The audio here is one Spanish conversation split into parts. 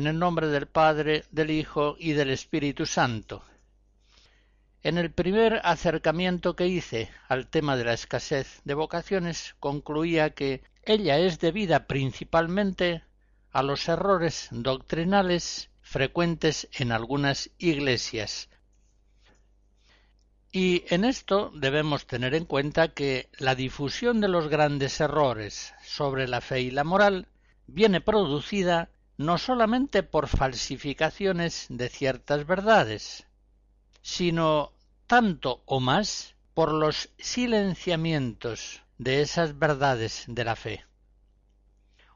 En el nombre del Padre, del Hijo y del Espíritu Santo. En el primer acercamiento que hice al tema de la escasez de vocaciones, concluía que ella es debida principalmente a los errores doctrinales frecuentes en algunas iglesias. Y en esto debemos tener en cuenta que la difusión de los grandes errores sobre la fe y la moral viene producida no solamente por falsificaciones de ciertas verdades, sino tanto o más por los silenciamientos de esas verdades de la fe.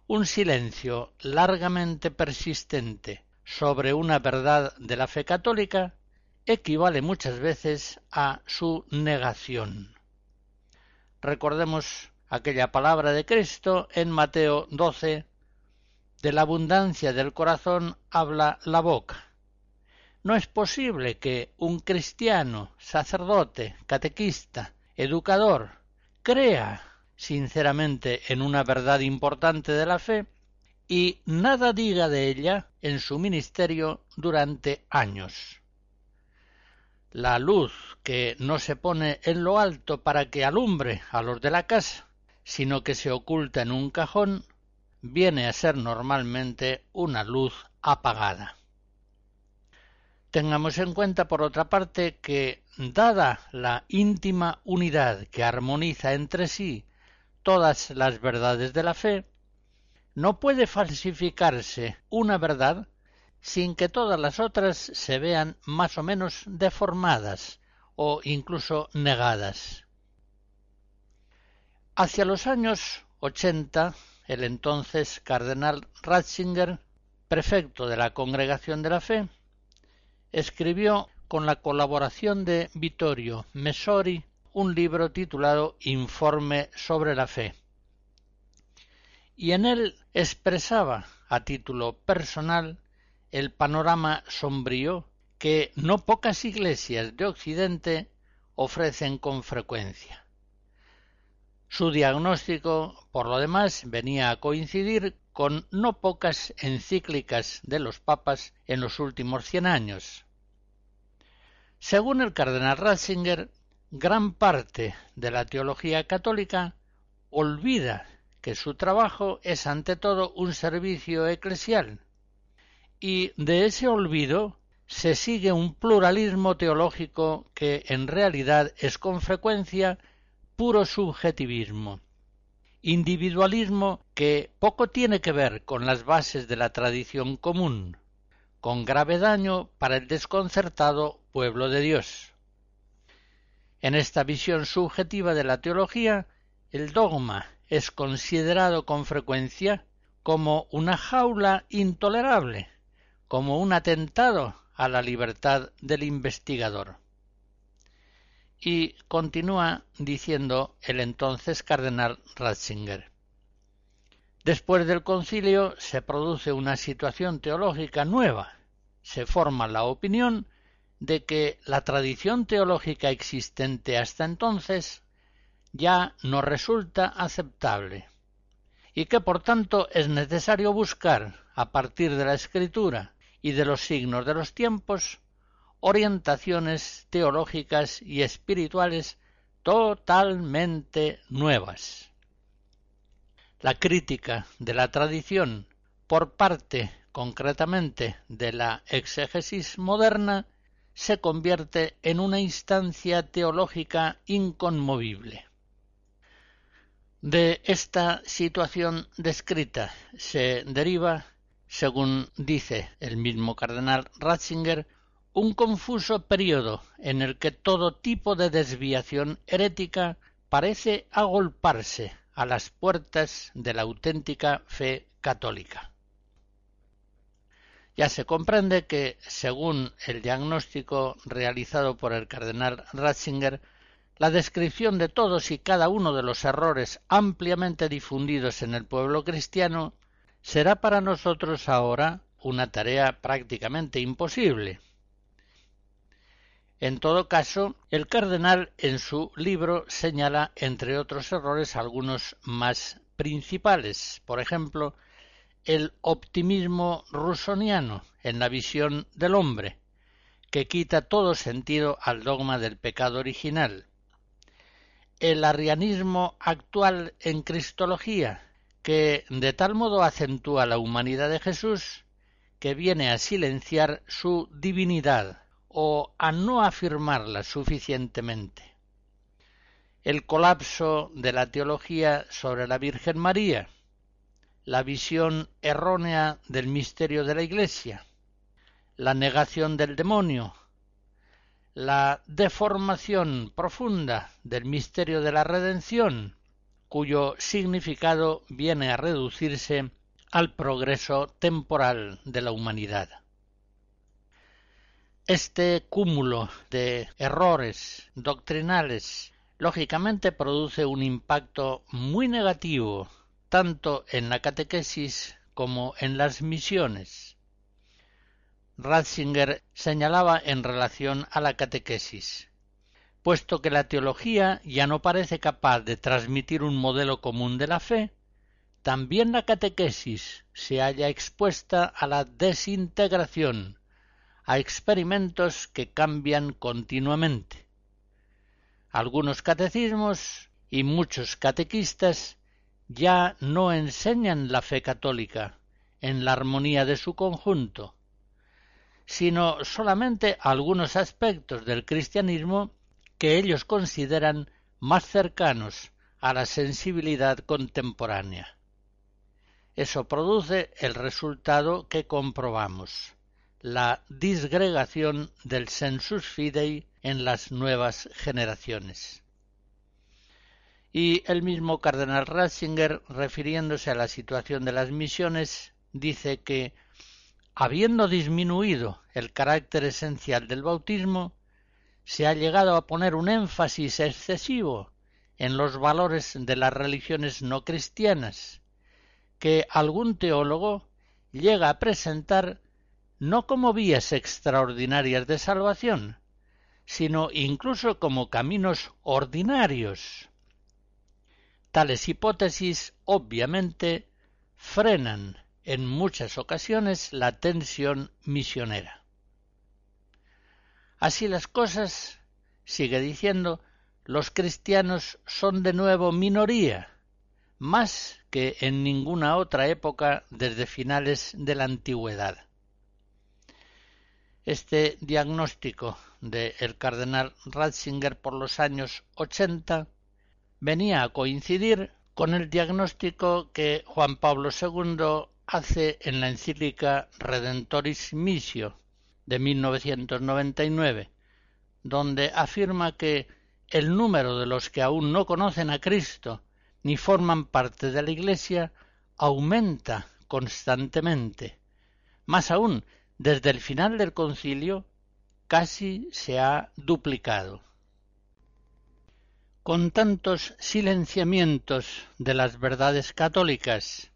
Un silencio largamente persistente sobre una verdad de la fe católica equivale muchas veces a su negación. Recordemos aquella palabra de Cristo en Mateo 12, de la abundancia del corazón habla la boca. No es posible que un cristiano, sacerdote, catequista, educador, crea sinceramente en una verdad importante de la fe y nada diga de ella en su ministerio durante años. La luz que no se pone en lo alto para que alumbre a los de la casa, sino que se oculta en un cajón, viene a ser normalmente una luz apagada. Tengamos en cuenta, por otra parte, que, dada la íntima unidad que armoniza entre sí todas las verdades de la fe, no puede falsificarse una verdad sin que todas las otras se vean más o menos deformadas o incluso negadas. Hacia los años ochenta el entonces cardenal Ratzinger, prefecto de la Congregación de la Fe, escribió con la colaboración de Vittorio Messori un libro titulado Informe sobre la Fe. Y en él expresaba a título personal el panorama sombrío que no pocas iglesias de Occidente ofrecen con frecuencia. Su diagnóstico, por lo demás, venía a coincidir con no pocas encíclicas de los papas en los últimos cien años. Según el cardenal Ratzinger, gran parte de la teología católica olvida que su trabajo es ante todo un servicio eclesial, y de ese olvido se sigue un pluralismo teológico que en realidad es con frecuencia puro subjetivismo, individualismo que poco tiene que ver con las bases de la tradición común, con grave daño para el desconcertado pueblo de Dios. En esta visión subjetiva de la teología, el dogma es considerado con frecuencia como una jaula intolerable, como un atentado a la libertad del investigador. Y continúa diciendo el entonces cardenal Ratzinger. Después del concilio se produce una situación teológica nueva. Se forma la opinión de que la tradición teológica existente hasta entonces ya no resulta aceptable y que por tanto es necesario buscar, a partir de la escritura y de los signos de los tiempos, orientaciones teológicas y espirituales totalmente nuevas. La crítica de la tradición por parte concretamente de la exégesis moderna se convierte en una instancia teológica inconmovible. De esta situación descrita se deriva, según dice el mismo cardenal Ratzinger, un confuso periodo en el que todo tipo de desviación herética parece agolparse a las puertas de la auténtica fe católica. Ya se comprende que, según el diagnóstico realizado por el cardenal Ratzinger, la descripción de todos y cada uno de los errores ampliamente difundidos en el pueblo cristiano será para nosotros ahora una tarea prácticamente imposible. En todo caso, el cardenal en su libro señala, entre otros errores, algunos más principales, por ejemplo, el optimismo rusoniano en la visión del hombre, que quita todo sentido al dogma del pecado original, el arrianismo actual en Cristología, que de tal modo acentúa la humanidad de Jesús que viene a silenciar su divinidad o a no afirmarla suficientemente. El colapso de la teología sobre la Virgen María, la visión errónea del misterio de la Iglesia, la negación del demonio, la deformación profunda del misterio de la redención, cuyo significado viene a reducirse al progreso temporal de la humanidad. Este cúmulo de errores doctrinales lógicamente produce un impacto muy negativo tanto en la catequesis como en las misiones Ratzinger señalaba en relación a la catequesis. Puesto que la teología ya no parece capaz de transmitir un modelo común de la fe, también la catequesis se halla expuesta a la desintegración, a experimentos que cambian continuamente. Algunos catecismos y muchos catequistas ya no enseñan la fe católica en la armonía de su conjunto, sino solamente algunos aspectos del cristianismo que ellos consideran más cercanos a la sensibilidad contemporánea. Eso produce el resultado que comprobamos, la disgregación del sensus fidei en las nuevas generaciones. Y el mismo cardenal Ratzinger, refiriéndose a la situación de las misiones, dice que Habiendo disminuido el carácter esencial del bautismo, se ha llegado a poner un énfasis excesivo en los valores de las religiones no cristianas, que algún teólogo llega a presentar no como vías extraordinarias de salvación, sino incluso como caminos ordinarios. Tales hipótesis obviamente frenan en muchas ocasiones la tensión misionera. Así las cosas, sigue diciendo, los cristianos son de nuevo minoría, más que en ninguna otra época desde finales de la antigüedad. Este diagnóstico de el cardenal Ratzinger por los años ochenta venía a coincidir con el diagnóstico que Juan Pablo II hace en la encíclica Redentoris Missio de 1999, donde afirma que el número de los que aún no conocen a Cristo ni forman parte de la Iglesia aumenta constantemente. Más aún, desde el final del concilio casi se ha duplicado. Con tantos silenciamientos de las verdades católicas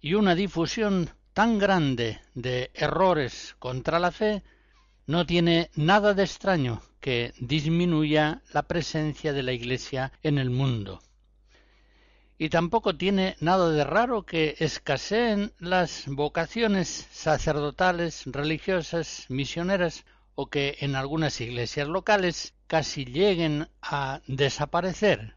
y una difusión tan grande de errores contra la fe, no tiene nada de extraño que disminuya la presencia de la Iglesia en el mundo. Y tampoco tiene nada de raro que escaseen las vocaciones sacerdotales, religiosas, misioneras, o que en algunas iglesias locales casi lleguen a desaparecer.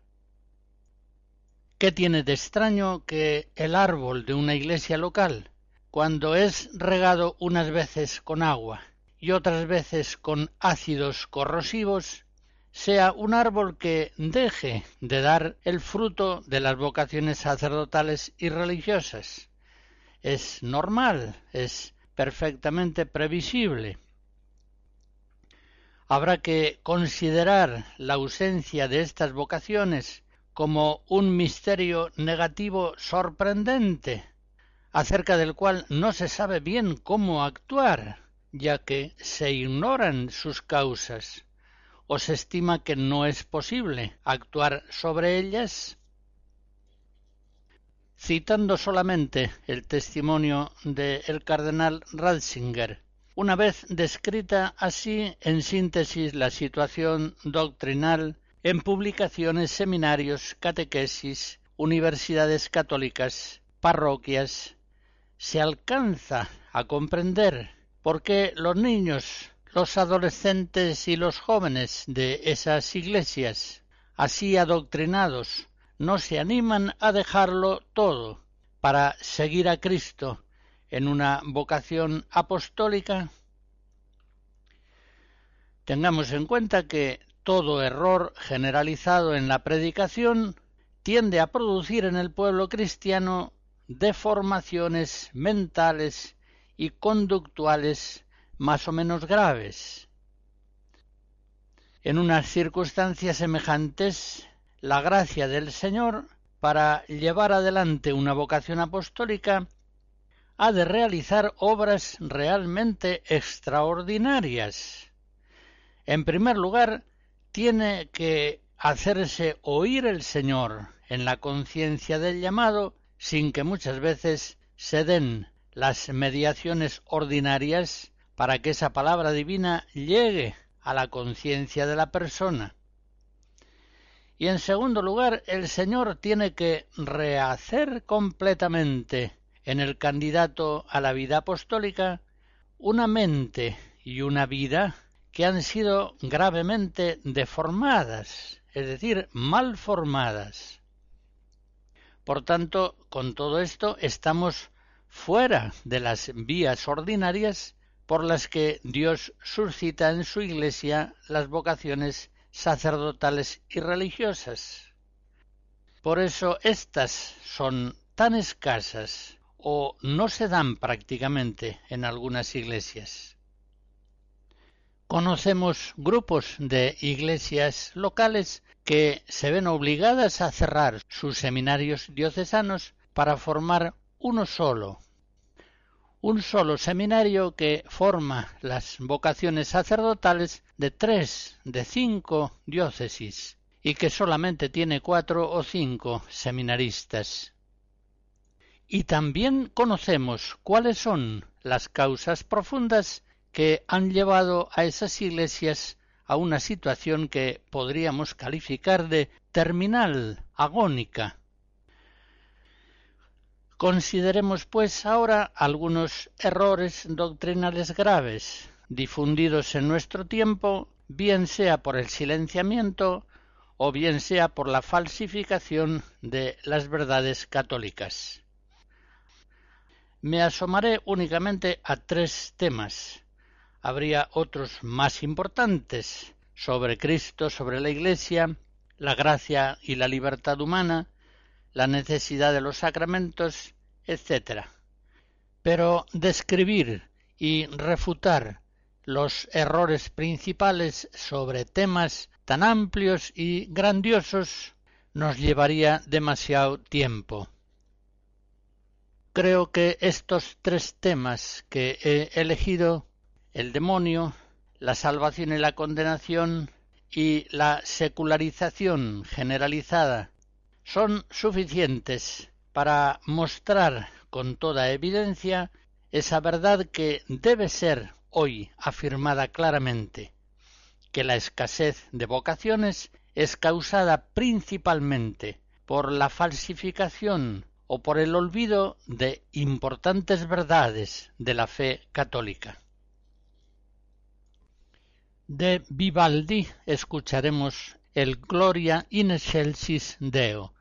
¿Qué tiene de extraño que el árbol de una iglesia local, cuando es regado unas veces con agua y otras veces con ácidos corrosivos, sea un árbol que deje de dar el fruto de las vocaciones sacerdotales y religiosas. Es normal, es perfectamente previsible. Habrá que considerar la ausencia de estas vocaciones como un misterio negativo sorprendente, acerca del cual no se sabe bien cómo actuar ya que se ignoran sus causas o se estima que no es posible actuar sobre ellas? Citando solamente el testimonio del cardenal Ratzinger, una vez descrita así en síntesis la situación doctrinal en publicaciones, seminarios, catequesis, universidades católicas, parroquias, se alcanza a comprender porque los niños, los adolescentes y los jóvenes de esas iglesias, así adoctrinados, no se animan a dejarlo todo para seguir a Cristo en una vocación apostólica? Tengamos en cuenta que todo error generalizado en la predicación tiende a producir en el pueblo cristiano deformaciones mentales y conductuales más o menos graves. En unas circunstancias semejantes, la gracia del Señor para llevar adelante una vocación apostólica ha de realizar obras realmente extraordinarias. En primer lugar, tiene que hacerse oír el Señor en la conciencia del llamado sin que muchas veces se den las mediaciones ordinarias para que esa palabra divina llegue a la conciencia de la persona. Y en segundo lugar, el Señor tiene que rehacer completamente en el candidato a la vida apostólica una mente y una vida que han sido gravemente deformadas, es decir, mal formadas. Por tanto, con todo esto estamos fuera de las vías ordinarias por las que Dios suscita en su Iglesia las vocaciones sacerdotales y religiosas. Por eso éstas son tan escasas o no se dan prácticamente en algunas iglesias. Conocemos grupos de iglesias locales que se ven obligadas a cerrar sus seminarios diocesanos para formar uno solo, un solo seminario que forma las vocaciones sacerdotales de tres de cinco diócesis y que solamente tiene cuatro o cinco seminaristas. Y también conocemos cuáles son las causas profundas que han llevado a esas iglesias a una situación que podríamos calificar de terminal, agónica, Consideremos, pues, ahora algunos errores doctrinales graves difundidos en nuestro tiempo, bien sea por el silenciamiento o bien sea por la falsificación de las verdades católicas. Me asomaré únicamente a tres temas. Habría otros más importantes sobre Cristo, sobre la Iglesia, la gracia y la libertad humana, la necesidad de los sacramentos, etc. Pero describir y refutar los errores principales sobre temas tan amplios y grandiosos nos llevaría demasiado tiempo. Creo que estos tres temas que he elegido, el demonio, la salvación y la condenación y la secularización generalizada son suficientes para mostrar con toda evidencia esa verdad que debe ser hoy afirmada claramente que la escasez de vocaciones es causada principalmente por la falsificación o por el olvido de importantes verdades de la fe católica. De Vivaldi escucharemos el Gloria in excelsis Deo,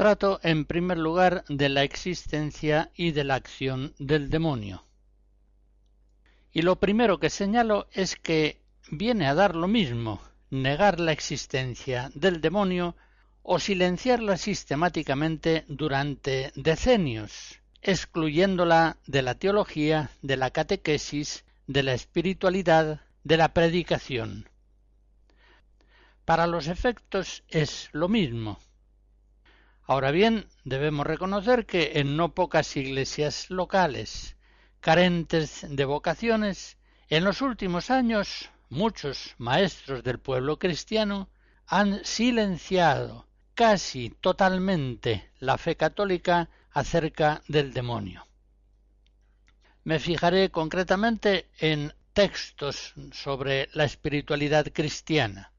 Trato en primer lugar de la existencia y de la acción del demonio. Y lo primero que señalo es que viene a dar lo mismo negar la existencia del demonio o silenciarla sistemáticamente durante decenios, excluyéndola de la teología, de la catequesis, de la espiritualidad, de la predicación. Para los efectos es lo mismo. Ahora bien, debemos reconocer que en no pocas iglesias locales, carentes de vocaciones, en los últimos años muchos maestros del pueblo cristiano han silenciado casi totalmente la fe católica acerca del demonio. Me fijaré concretamente en textos sobre la espiritualidad cristiana.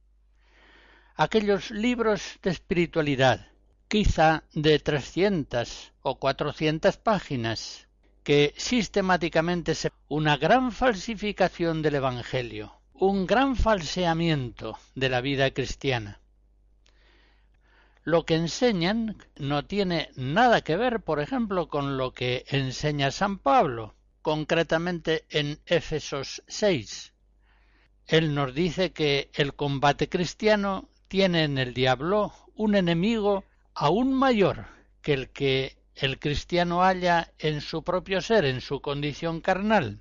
Aquellos libros de espiritualidad quizá de trescientas o cuatrocientas páginas, que sistemáticamente se una gran falsificación del Evangelio, un gran falseamiento de la vida cristiana. Lo que enseñan no tiene nada que ver, por ejemplo, con lo que enseña San Pablo, concretamente en Éfesos 6. Él nos dice que el combate cristiano tiene en el diablo un enemigo aún mayor que el que el cristiano halla en su propio ser, en su condición carnal,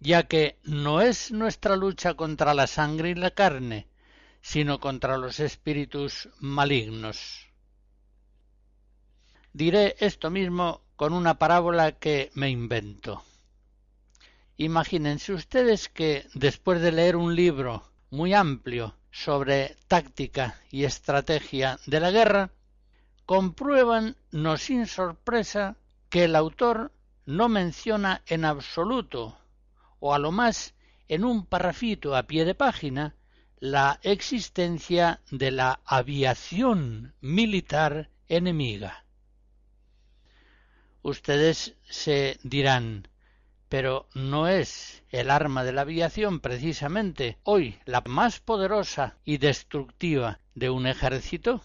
ya que no es nuestra lucha contra la sangre y la carne, sino contra los espíritus malignos. Diré esto mismo con una parábola que me invento. Imagínense ustedes que después de leer un libro muy amplio sobre táctica y estrategia de la guerra, comprueban, no sin sorpresa, que el autor no menciona en absoluto, o a lo más en un parrafito a pie de página, la existencia de la aviación militar enemiga. Ustedes se dirán, pero ¿no es el arma de la aviación precisamente hoy la más poderosa y destructiva de un ejército?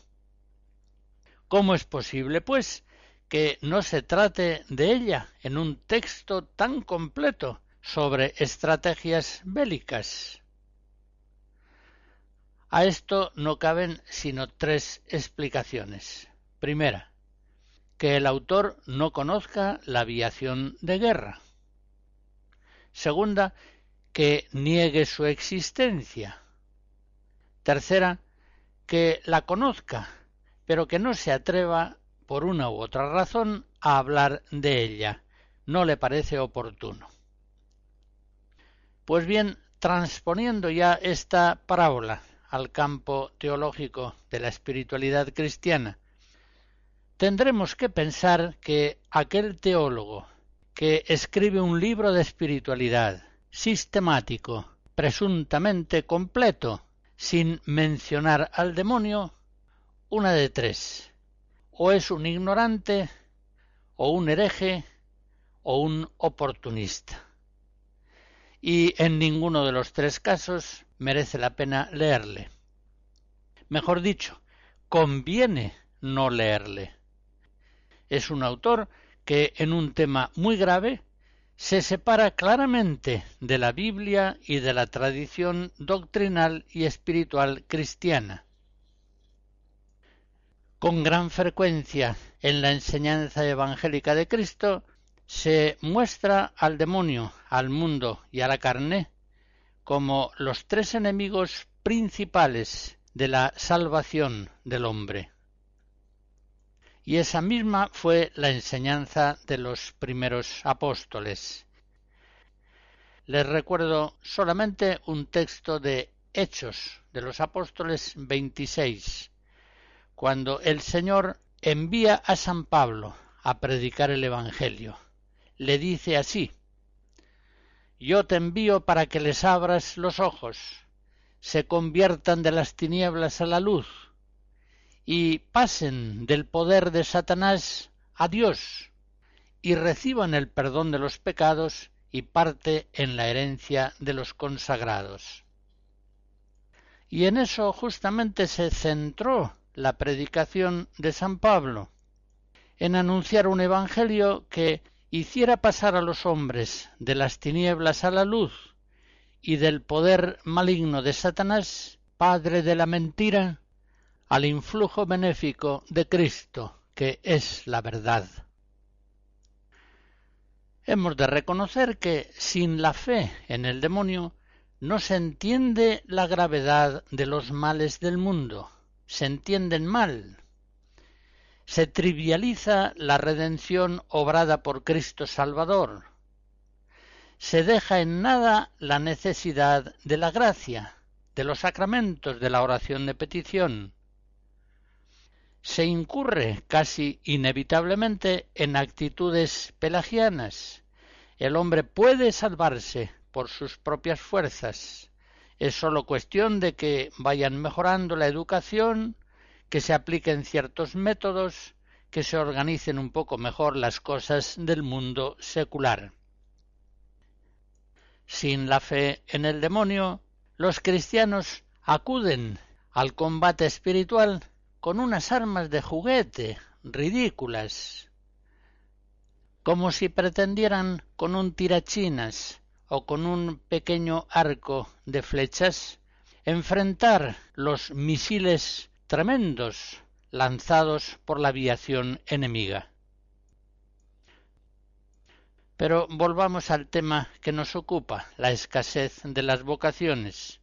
¿Cómo es posible, pues, que no se trate de ella en un texto tan completo sobre estrategias bélicas? A esto no caben sino tres explicaciones. Primera, que el autor no conozca la aviación de guerra. Segunda, que niegue su existencia. Tercera, que la conozca, pero que no se atreva, por una u otra razón, a hablar de ella. No le parece oportuno. Pues bien, transponiendo ya esta parábola al campo teológico de la espiritualidad cristiana, tendremos que pensar que aquel teólogo que escribe un libro de espiritualidad sistemático, presuntamente completo, sin mencionar al demonio, una de tres. O es un ignorante, o un hereje, o un oportunista. Y en ninguno de los tres casos merece la pena leerle. Mejor dicho, conviene no leerle. Es un autor que en un tema muy grave se separa claramente de la Biblia y de la tradición doctrinal y espiritual cristiana. Con gran frecuencia en la enseñanza evangélica de Cristo se muestra al demonio, al mundo y a la carne como los tres enemigos principales de la salvación del hombre. Y esa misma fue la enseñanza de los primeros apóstoles. Les recuerdo solamente un texto de Hechos de los Apóstoles 26, cuando el Señor envía a San Pablo a predicar el Evangelio. Le dice así, Yo te envío para que les abras los ojos, se conviertan de las tinieblas a la luz, y pasen del poder de Satanás a Dios y reciban el perdón de los pecados y parte en la herencia de los consagrados. Y en eso justamente se centró la predicación de San Pablo, en anunciar un evangelio que hiciera pasar a los hombres de las tinieblas a la luz y del poder maligno de Satanás, padre de la mentira, al influjo benéfico de Cristo, que es la verdad. Hemos de reconocer que sin la fe en el demonio no se entiende la gravedad de los males del mundo, se entienden mal. Se trivializa la redención obrada por Cristo Salvador. Se deja en nada la necesidad de la gracia, de los sacramentos de la oración de petición, se incurre casi inevitablemente en actitudes pelagianas. El hombre puede salvarse por sus propias fuerzas. Es sólo cuestión de que vayan mejorando la educación, que se apliquen ciertos métodos, que se organicen un poco mejor las cosas del mundo secular. Sin la fe en el demonio, los cristianos acuden al combate espiritual con unas armas de juguete ridículas, como si pretendieran con un tirachinas o con un pequeño arco de flechas enfrentar los misiles tremendos lanzados por la aviación enemiga. Pero volvamos al tema que nos ocupa, la escasez de las vocaciones.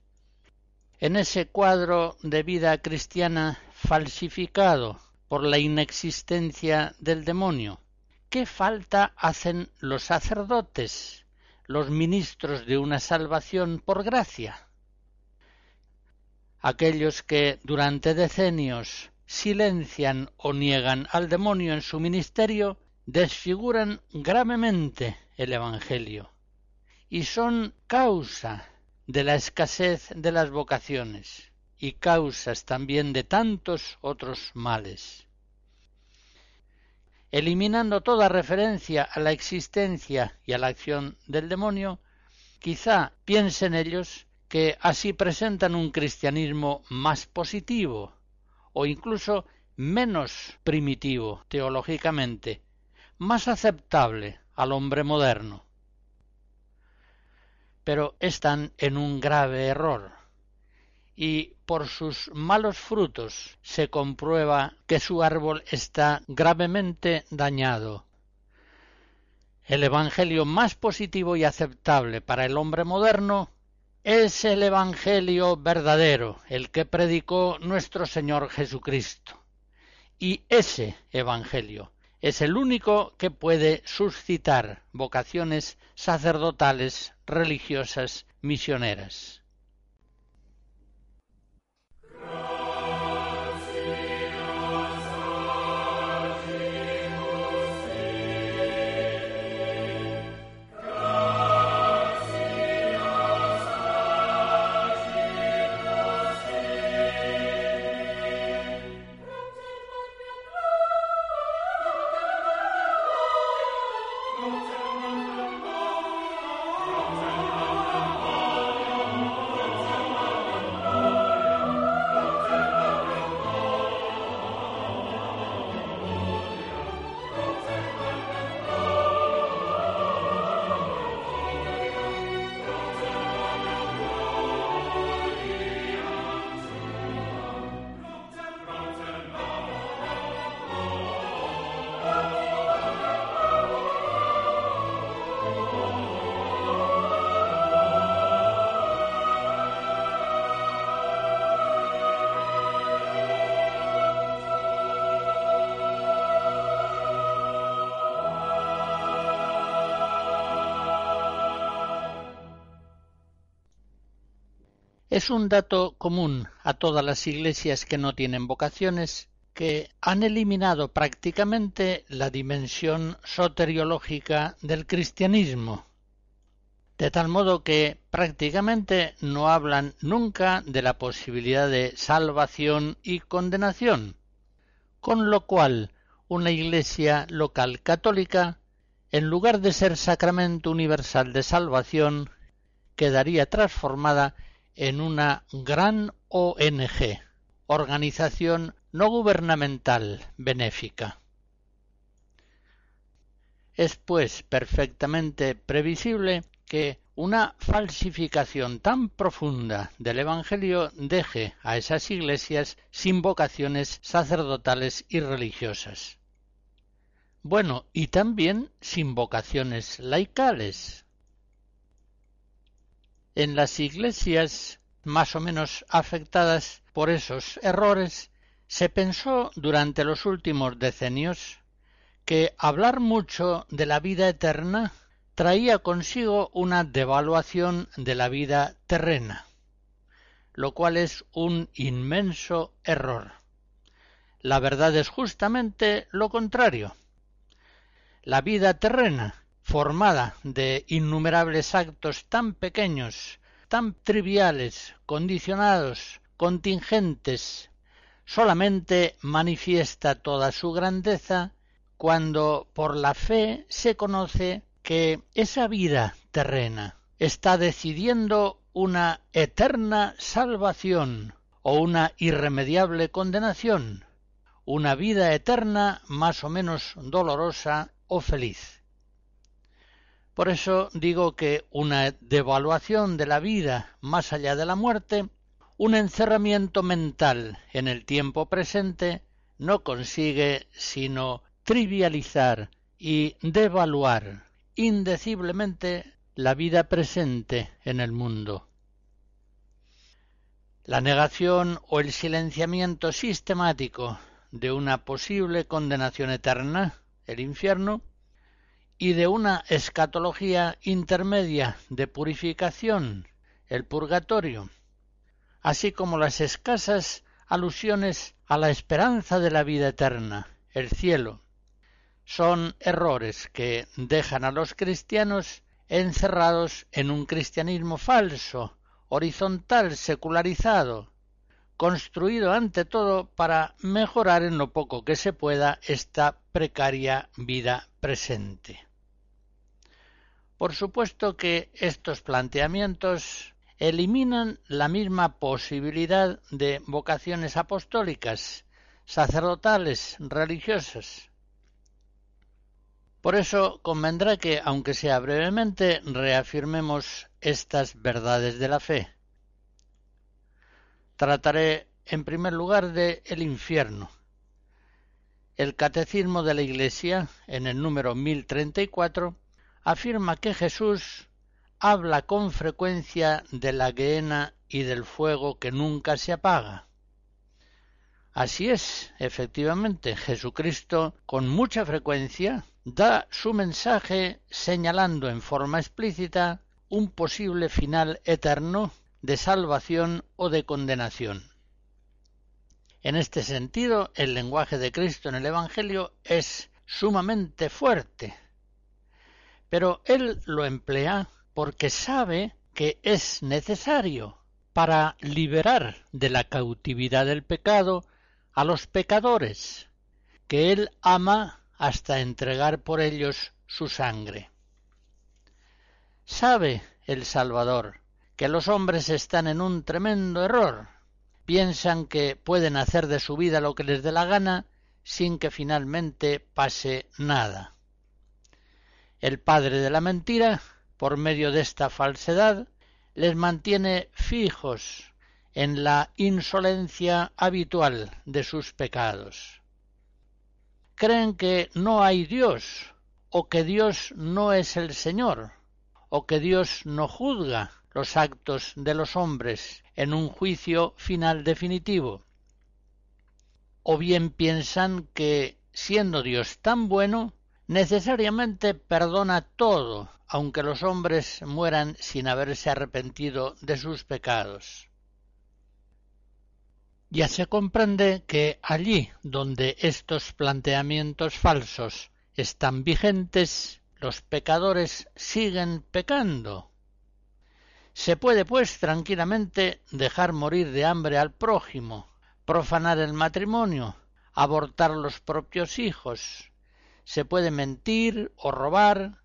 En ese cuadro de vida cristiana falsificado por la inexistencia del demonio. ¿Qué falta hacen los sacerdotes, los ministros de una salvación por gracia? Aquellos que durante decenios silencian o niegan al demonio en su ministerio desfiguran gravemente el Evangelio y son causa de la escasez de las vocaciones y causas también de tantos otros males. Eliminando toda referencia a la existencia y a la acción del demonio, quizá piensen ellos que así presentan un cristianismo más positivo o incluso menos primitivo teológicamente, más aceptable al hombre moderno. Pero están en un grave error y por sus malos frutos se comprueba que su árbol está gravemente dañado. El Evangelio más positivo y aceptable para el hombre moderno es el Evangelio verdadero, el que predicó nuestro Señor Jesucristo. Y ese Evangelio es el único que puede suscitar vocaciones sacerdotales, religiosas, misioneras. Oh. Es un dato común a todas las iglesias que no tienen vocaciones que han eliminado prácticamente la dimensión soteriológica del cristianismo, de tal modo que prácticamente no hablan nunca de la posibilidad de salvación y condenación, con lo cual una iglesia local católica, en lugar de ser sacramento universal de salvación, quedaría transformada en una gran ONG, organización no gubernamental benéfica. Es pues perfectamente previsible que una falsificación tan profunda del Evangelio deje a esas iglesias sin vocaciones sacerdotales y religiosas. Bueno, y también sin vocaciones laicales, en las iglesias más o menos afectadas por esos errores, se pensó durante los últimos decenios que hablar mucho de la vida eterna traía consigo una devaluación de la vida terrena, lo cual es un inmenso error. La verdad es justamente lo contrario. La vida terrena formada de innumerables actos tan pequeños, tan triviales, condicionados, contingentes, solamente manifiesta toda su grandeza cuando por la fe se conoce que esa vida terrena está decidiendo una eterna salvación o una irremediable condenación, una vida eterna más o menos dolorosa o feliz. Por eso digo que una devaluación de la vida más allá de la muerte, un encerramiento mental en el tiempo presente, no consigue sino trivializar y devaluar indeciblemente la vida presente en el mundo. La negación o el silenciamiento sistemático de una posible condenación eterna, el infierno, y de una escatología intermedia de purificación, el purgatorio, así como las escasas alusiones a la esperanza de la vida eterna, el cielo, son errores que dejan a los cristianos encerrados en un cristianismo falso, horizontal, secularizado, construido ante todo para mejorar en lo poco que se pueda esta precaria vida presente. Por supuesto que estos planteamientos eliminan la misma posibilidad de vocaciones apostólicas, sacerdotales, religiosas. Por eso convendrá que, aunque sea brevemente, reafirmemos estas verdades de la fe. Trataré en primer lugar de el infierno. El Catecismo de la Iglesia, en el número 1034, afirma que Jesús habla con frecuencia de la guena y del fuego que nunca se apaga. Así es, efectivamente, Jesucristo con mucha frecuencia da su mensaje señalando en forma explícita un posible final eterno de salvación o de condenación. En este sentido, el lenguaje de Cristo en el Evangelio es sumamente fuerte, pero él lo emplea porque sabe que es necesario para liberar de la cautividad del pecado a los pecadores, que él ama hasta entregar por ellos su sangre. Sabe el Salvador que los hombres están en un tremendo error. Piensan que pueden hacer de su vida lo que les dé la gana sin que finalmente pase nada. El padre de la mentira, por medio de esta falsedad, les mantiene fijos en la insolencia habitual de sus pecados. Creen que no hay Dios, o que Dios no es el Señor, o que Dios no juzga los actos de los hombres en un juicio final definitivo. O bien piensan que, siendo Dios tan bueno, necesariamente perdona todo, aunque los hombres mueran sin haberse arrepentido de sus pecados. Ya se comprende que allí donde estos planteamientos falsos están vigentes, los pecadores siguen pecando. Se puede, pues, tranquilamente dejar morir de hambre al prójimo, profanar el matrimonio, abortar los propios hijos, se puede mentir o robar,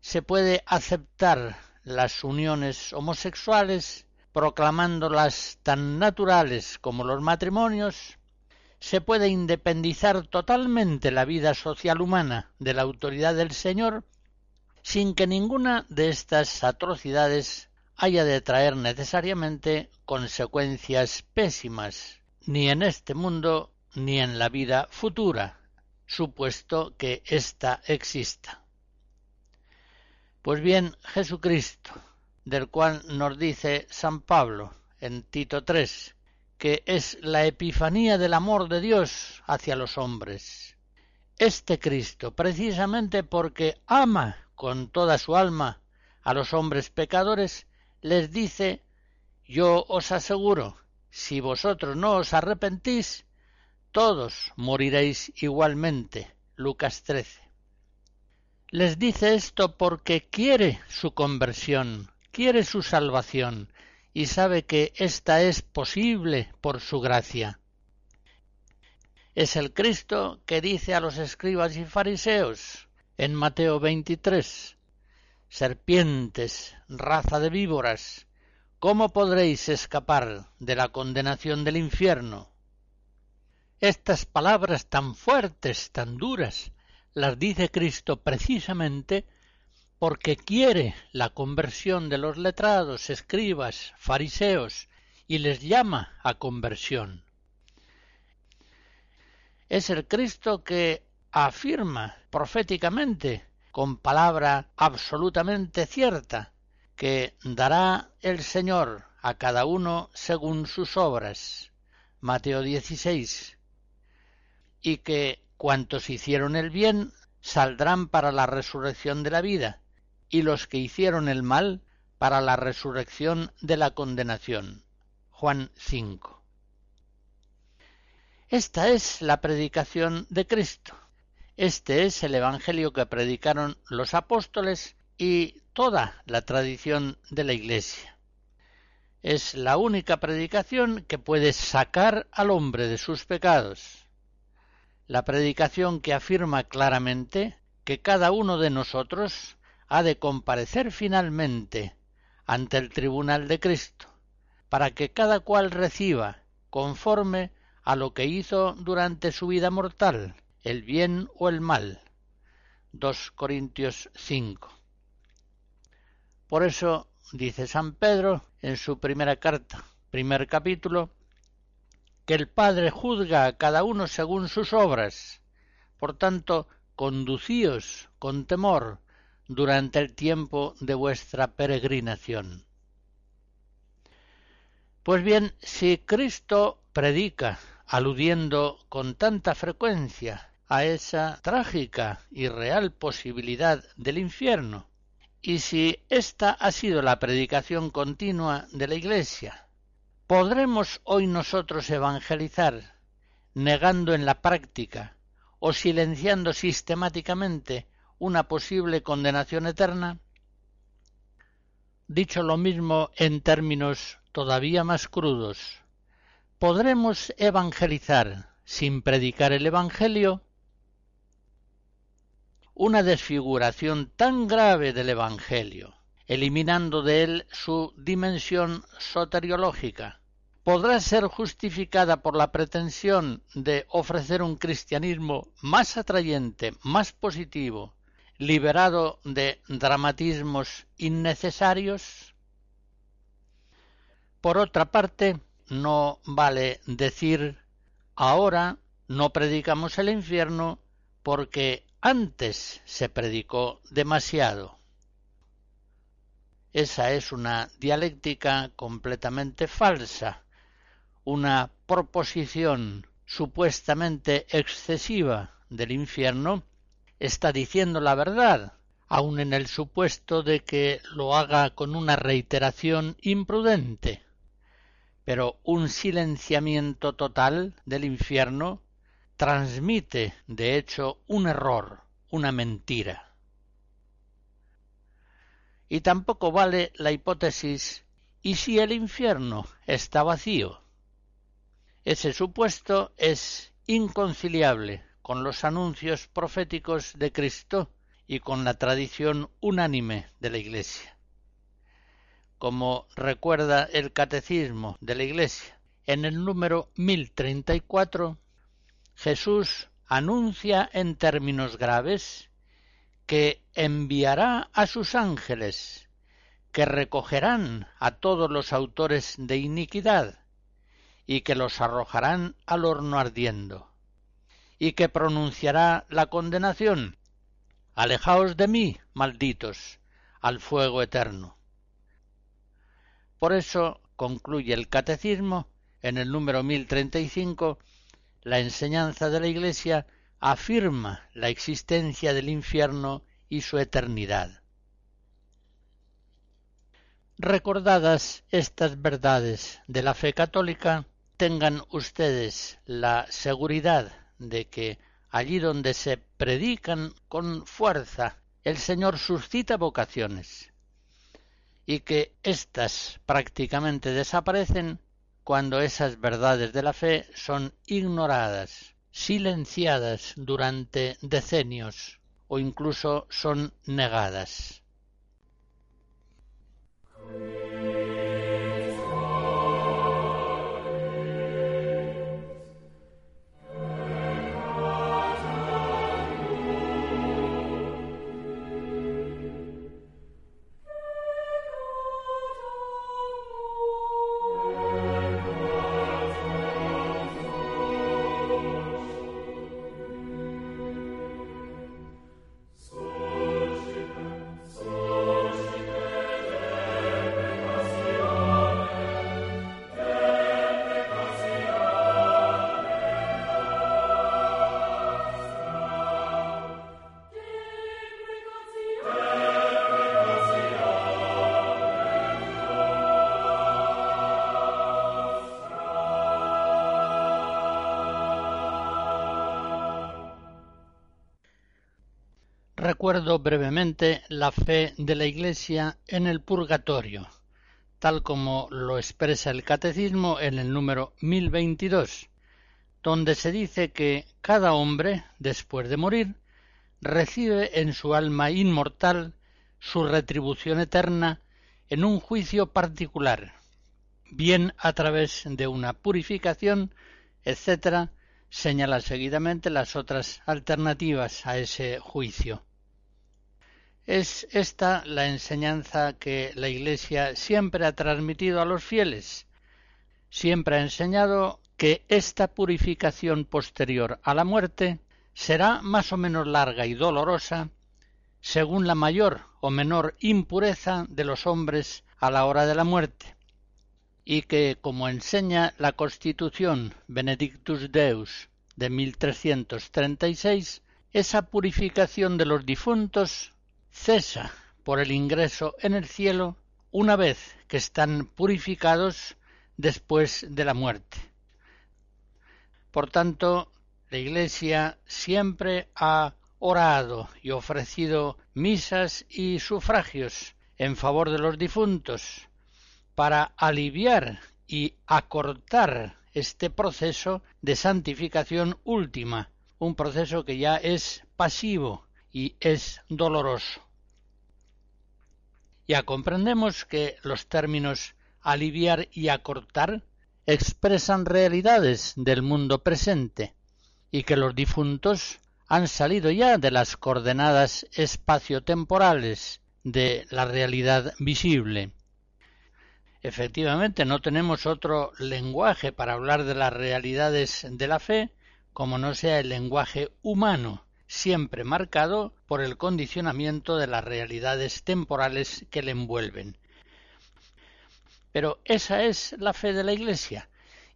se puede aceptar las uniones homosexuales proclamándolas tan naturales como los matrimonios, se puede independizar totalmente la vida social humana de la autoridad del Señor sin que ninguna de estas atrocidades haya de traer necesariamente consecuencias pésimas, ni en este mundo ni en la vida futura, supuesto que ésta exista. Pues bien, Jesucristo, del cual nos dice San Pablo en Tito III, que es la epifanía del amor de Dios hacia los hombres. Este Cristo, precisamente porque ama con toda su alma a los hombres pecadores, les dice Yo os aseguro, si vosotros no os arrepentís, todos moriréis igualmente. Lucas 13. Les dice esto porque quiere su conversión, quiere su salvación y sabe que ésta es posible por su gracia. Es el Cristo que dice a los escribas y fariseos en Mateo 23, Serpientes, raza de víboras, ¿cómo podréis escapar de la condenación del infierno? Estas palabras tan fuertes, tan duras, las dice Cristo precisamente porque quiere la conversión de los letrados, escribas, fariseos, y les llama a conversión. Es el Cristo que afirma proféticamente, con palabra absolutamente cierta, que dará el Señor a cada uno según sus obras. Mateo 16. Y que cuantos hicieron el bien saldrán para la resurrección de la vida, y los que hicieron el mal para la resurrección de la condenación. Juan 5. Esta es la predicación de Cristo. Este es el Evangelio que predicaron los apóstoles y toda la tradición de la Iglesia. Es la única predicación que puede sacar al hombre de sus pecados. La predicación que afirma claramente que cada uno de nosotros ha de comparecer finalmente ante el tribunal de Cristo, para que cada cual reciba, conforme a lo que hizo durante su vida mortal, el bien o el mal. 2 Corintios 5. Por eso dice San Pedro en su primera carta, primer capítulo, que el Padre juzga a cada uno según sus obras. Por tanto, conducíos con temor durante el tiempo de vuestra peregrinación. Pues bien, si Cristo predica aludiendo con tanta frecuencia a esa trágica y real posibilidad del infierno, y si esta ha sido la predicación continua de la Iglesia, ¿podremos hoy nosotros evangelizar negando en la práctica o silenciando sistemáticamente una posible condenación eterna? Dicho lo mismo en términos todavía más crudos, ¿podremos evangelizar sin predicar el Evangelio? Una desfiguración tan grave del Evangelio, eliminando de él su dimensión soteriológica, podrá ser justificada por la pretensión de ofrecer un cristianismo más atrayente, más positivo, liberado de dramatismos innecesarios? Por otra parte, no vale decir ahora no predicamos el infierno porque antes se predicó demasiado. Esa es una dialéctica completamente falsa una proposición supuestamente excesiva del infierno, está diciendo la verdad, aun en el supuesto de que lo haga con una reiteración imprudente. Pero un silenciamiento total del infierno transmite, de hecho, un error, una mentira. Y tampoco vale la hipótesis ¿y si el infierno está vacío? Ese supuesto es inconciliable con los anuncios proféticos de Cristo y con la tradición unánime de la Iglesia. Como recuerda el Catecismo de la Iglesia, en el número 1034, Jesús anuncia en términos graves que enviará a sus ángeles, que recogerán a todos los autores de iniquidad, y que los arrojarán al horno ardiendo, y que pronunciará la condenación Alejaos de mí, malditos, al fuego eterno. Por eso concluye el Catecismo, en el número 1035, la enseñanza de la Iglesia afirma la existencia del infierno y su eternidad. Recordadas estas verdades de la fe católica, tengan ustedes la seguridad de que allí donde se predican con fuerza, el Señor suscita vocaciones y que éstas prácticamente desaparecen cuando esas verdades de la fe son ignoradas, silenciadas durante decenios o incluso son negadas. Brevemente la fe de la Iglesia en el purgatorio, tal como lo expresa el Catecismo en el número 1022, donde se dice que cada hombre, después de morir, recibe en su alma inmortal su retribución eterna en un juicio particular, bien a través de una purificación, etc., señala seguidamente las otras alternativas a ese juicio. Es esta la enseñanza que la Iglesia siempre ha transmitido a los fieles. Siempre ha enseñado que esta purificación posterior a la muerte será más o menos larga y dolorosa según la mayor o menor impureza de los hombres a la hora de la muerte, y que, como enseña la Constitución Benedictus Deus de 1336, esa purificación de los difuntos cesa por el ingreso en el cielo una vez que están purificados después de la muerte. Por tanto, la Iglesia siempre ha orado y ofrecido misas y sufragios en favor de los difuntos para aliviar y acortar este proceso de santificación última, un proceso que ya es pasivo y es doloroso. Ya comprendemos que los términos aliviar y acortar expresan realidades del mundo presente y que los difuntos han salido ya de las coordenadas espaciotemporales de la realidad visible. Efectivamente, no tenemos otro lenguaje para hablar de las realidades de la fe como no sea el lenguaje humano, siempre marcado por el condicionamiento de las realidades temporales que le envuelven. Pero esa es la fe de la Iglesia,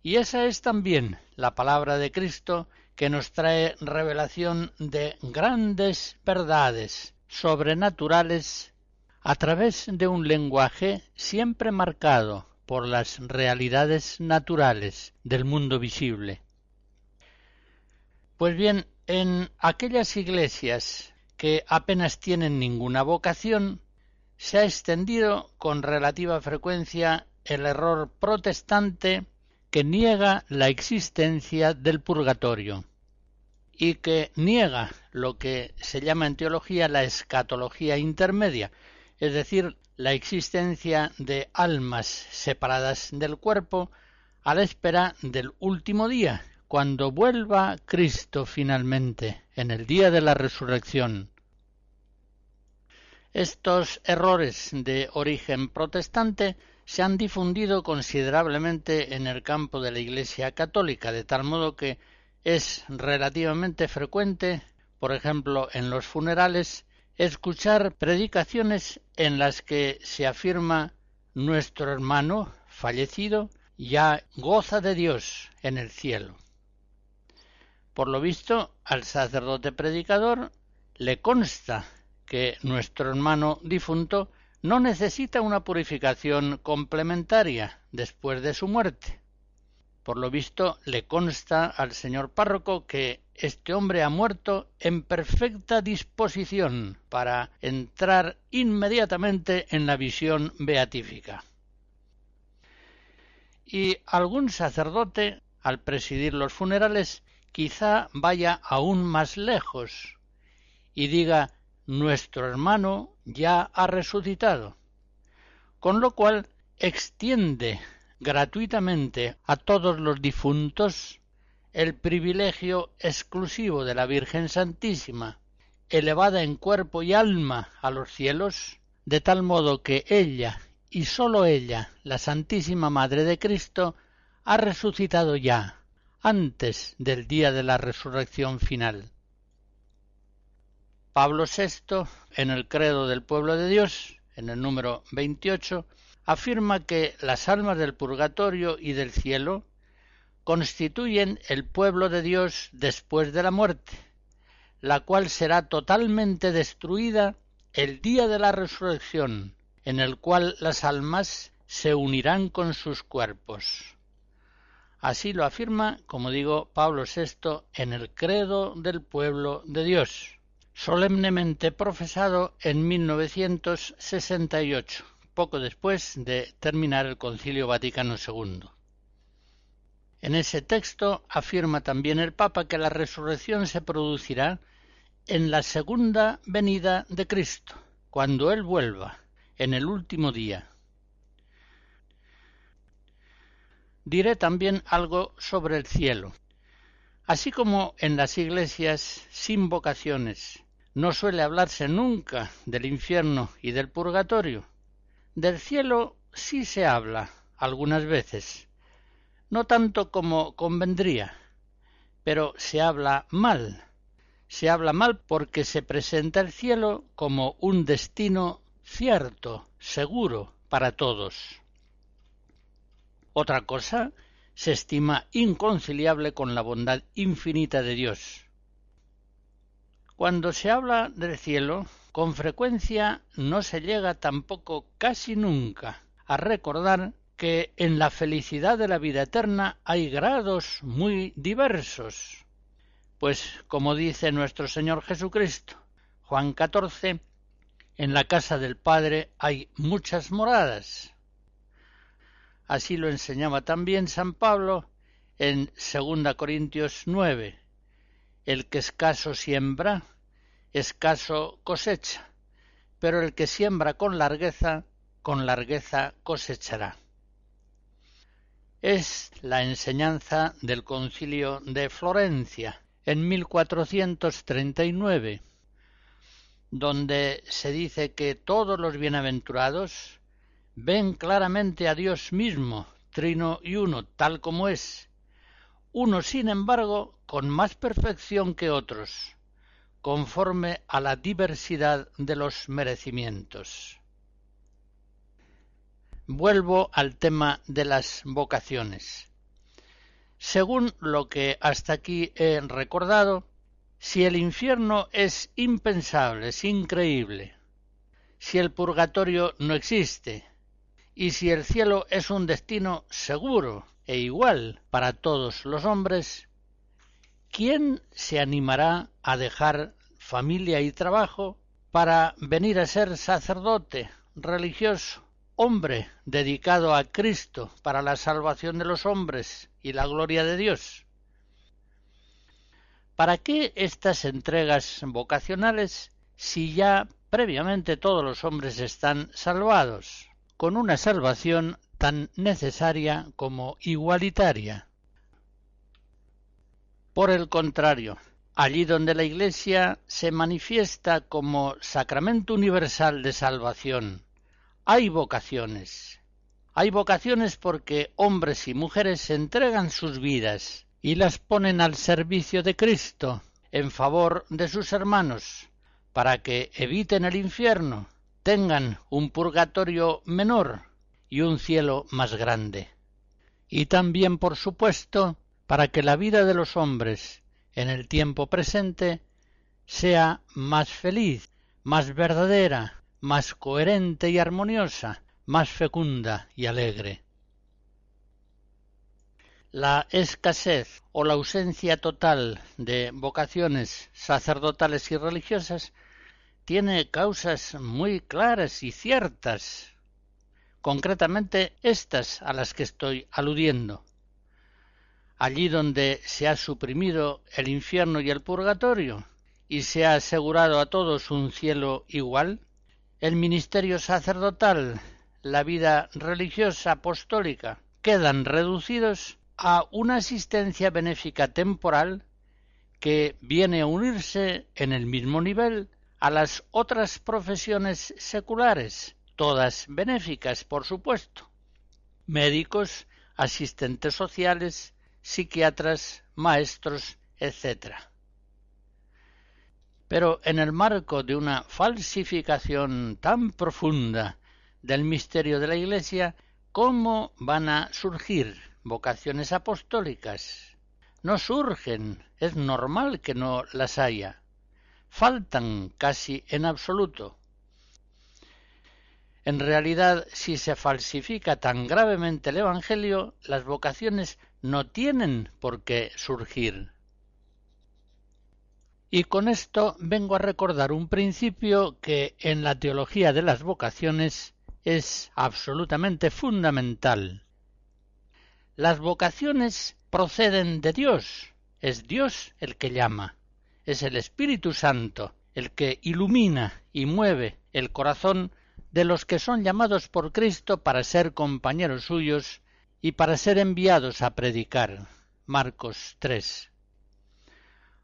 y esa es también la palabra de Cristo que nos trae revelación de grandes verdades sobrenaturales a través de un lenguaje siempre marcado por las realidades naturales del mundo visible. Pues bien, en aquellas iglesias que apenas tienen ninguna vocación, se ha extendido con relativa frecuencia el error protestante que niega la existencia del purgatorio y que niega lo que se llama en teología la escatología intermedia, es decir, la existencia de almas separadas del cuerpo a la espera del último día, cuando vuelva Cristo finalmente, en el día de la resurrección. Estos errores de origen protestante se han difundido considerablemente en el campo de la Iglesia católica, de tal modo que es relativamente frecuente, por ejemplo, en los funerales, escuchar predicaciones en las que se afirma nuestro hermano fallecido ya goza de Dios en el cielo. Por lo visto, al sacerdote predicador le consta que nuestro hermano difunto no necesita una purificación complementaria después de su muerte. Por lo visto, le consta al señor párroco que este hombre ha muerto en perfecta disposición para entrar inmediatamente en la visión beatífica. Y algún sacerdote, al presidir los funerales, quizá vaya aún más lejos y diga nuestro hermano ya ha resucitado, con lo cual extiende gratuitamente a todos los difuntos el privilegio exclusivo de la Virgen Santísima, elevada en cuerpo y alma a los cielos, de tal modo que ella y sólo ella, la Santísima Madre de Cristo, ha resucitado ya antes del día de la resurrección final. Pablo VI, en el Credo del Pueblo de Dios, en el número 28, afirma que las almas del purgatorio y del cielo constituyen el pueblo de Dios después de la muerte, la cual será totalmente destruida el día de la resurrección, en el cual las almas se unirán con sus cuerpos. Así lo afirma, como digo, Pablo VI en el Credo del Pueblo de Dios, solemnemente profesado en 1968, poco después de terminar el Concilio Vaticano II. En ese texto afirma también el Papa que la resurrección se producirá en la segunda venida de Cristo, cuando Él vuelva, en el último día, diré también algo sobre el cielo. Así como en las iglesias sin vocaciones no suele hablarse nunca del infierno y del purgatorio, del cielo sí se habla algunas veces, no tanto como convendría, pero se habla mal, se habla mal porque se presenta el cielo como un destino cierto, seguro para todos. Otra cosa se estima inconciliable con la bondad infinita de Dios. Cuando se habla del cielo, con frecuencia no se llega tampoco casi nunca a recordar que en la felicidad de la vida eterna hay grados muy diversos. Pues, como dice nuestro Señor Jesucristo, Juan 14, en la casa del Padre hay muchas moradas. Así lo enseñaba también San Pablo en 2 Corintios 9. El que escaso siembra, escaso cosecha, pero el que siembra con largueza, con largueza cosechará. Es la enseñanza del concilio de Florencia en 1439, donde se dice que todos los bienaventurados ven claramente a Dios mismo, trino y uno, tal como es, uno sin embargo con más perfección que otros, conforme a la diversidad de los merecimientos. Vuelvo al tema de las vocaciones. Según lo que hasta aquí he recordado, si el infierno es impensable, es increíble, si el purgatorio no existe, y si el cielo es un destino seguro e igual para todos los hombres, ¿quién se animará a dejar familia y trabajo para venir a ser sacerdote, religioso, hombre dedicado a Cristo para la salvación de los hombres y la gloria de Dios? ¿Para qué estas entregas vocacionales si ya previamente todos los hombres están salvados? Con una salvación tan necesaria como igualitaria. Por el contrario, allí donde la Iglesia se manifiesta como sacramento universal de salvación, hay vocaciones. Hay vocaciones porque hombres y mujeres entregan sus vidas y las ponen al servicio de Cristo en favor de sus hermanos, para que eviten el infierno tengan un purgatorio menor y un cielo más grande. Y también, por supuesto, para que la vida de los hombres en el tiempo presente sea más feliz, más verdadera, más coherente y armoniosa, más fecunda y alegre. La escasez o la ausencia total de vocaciones sacerdotales y religiosas tiene causas muy claras y ciertas, concretamente estas a las que estoy aludiendo. Allí donde se ha suprimido el infierno y el purgatorio y se ha asegurado a todos un cielo igual, el ministerio sacerdotal, la vida religiosa apostólica quedan reducidos a una asistencia benéfica temporal que viene a unirse en el mismo nivel a las otras profesiones seculares, todas benéficas, por supuesto. Médicos, asistentes sociales, psiquiatras, maestros, etc. Pero en el marco de una falsificación tan profunda del misterio de la Iglesia, ¿cómo van a surgir vocaciones apostólicas? No surgen, es normal que no las haya faltan casi en absoluto. En realidad, si se falsifica tan gravemente el Evangelio, las vocaciones no tienen por qué surgir. Y con esto vengo a recordar un principio que en la teología de las vocaciones es absolutamente fundamental. Las vocaciones proceden de Dios, es Dios el que llama es el Espíritu Santo el que ilumina y mueve el corazón de los que son llamados por Cristo para ser compañeros suyos y para ser enviados a predicar. Marcos 3.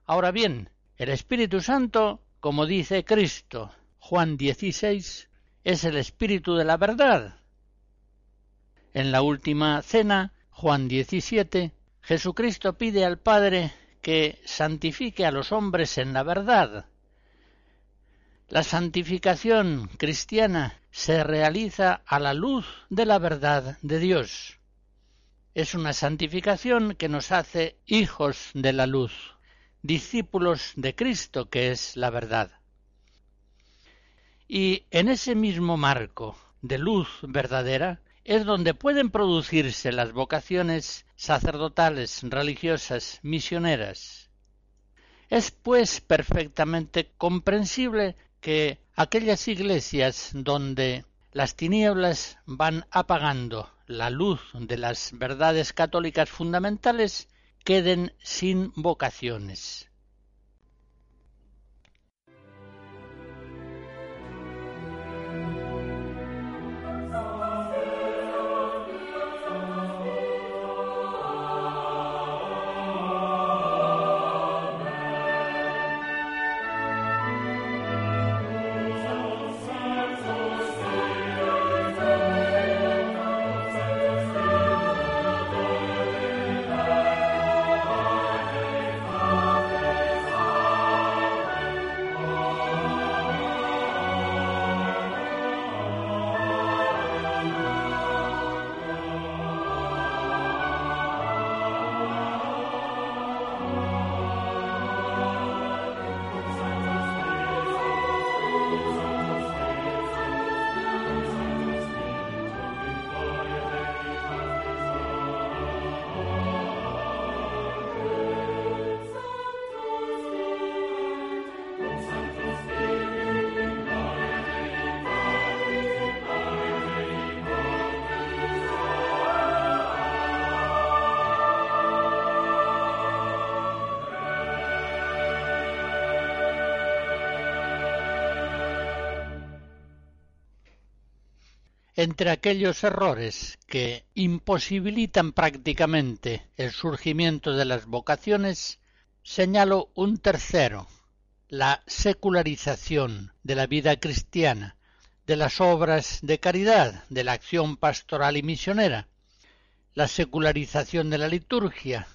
Ahora bien, el Espíritu Santo, como dice Cristo, Juan 16, es el Espíritu de la verdad. En la última cena, Juan 17, Jesucristo pide al Padre que santifique a los hombres en la verdad. La santificación cristiana se realiza a la luz de la verdad de Dios. Es una santificación que nos hace hijos de la luz, discípulos de Cristo, que es la verdad. Y en ese mismo marco de luz verdadera es donde pueden producirse las vocaciones sacerdotales, religiosas, misioneras. Es pues perfectamente comprensible que aquellas iglesias donde las tinieblas van apagando la luz de las verdades católicas fundamentales queden sin vocaciones. Entre aquellos errores que imposibilitan prácticamente el surgimiento de las vocaciones, señalo un tercero, la secularización de la vida cristiana, de las obras de caridad, de la acción pastoral y misionera, la secularización de la liturgia,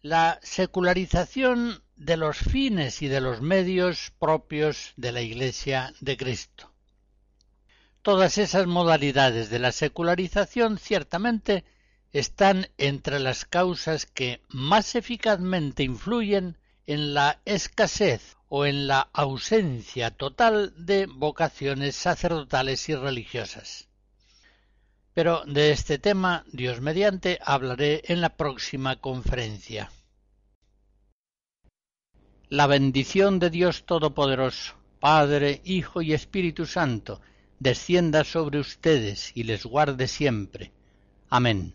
la secularización de los fines y de los medios propios de la Iglesia de Cristo. Todas esas modalidades de la secularización ciertamente están entre las causas que más eficazmente influyen en la escasez o en la ausencia total de vocaciones sacerdotales y religiosas. Pero de este tema, Dios mediante, hablaré en la próxima conferencia. La bendición de Dios Todopoderoso, Padre, Hijo y Espíritu Santo, descienda sobre ustedes y les guarde siempre. Amén.